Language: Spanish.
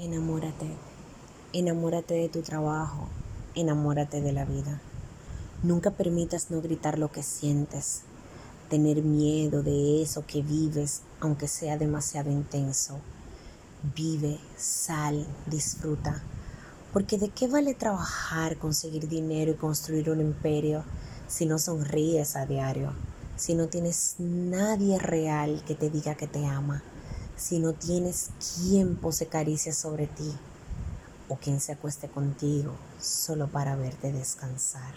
Enamórate. Enamórate de tu trabajo. Enamórate de la vida. Nunca permitas no gritar lo que sientes, tener miedo de eso que vives, aunque sea demasiado intenso. Vive, sal, disfruta. Porque de qué vale trabajar, conseguir dinero y construir un imperio si no sonríes a diario, si no tienes nadie real que te diga que te ama si no tienes quien pose caricia sobre ti o quien se acueste contigo solo para verte descansar.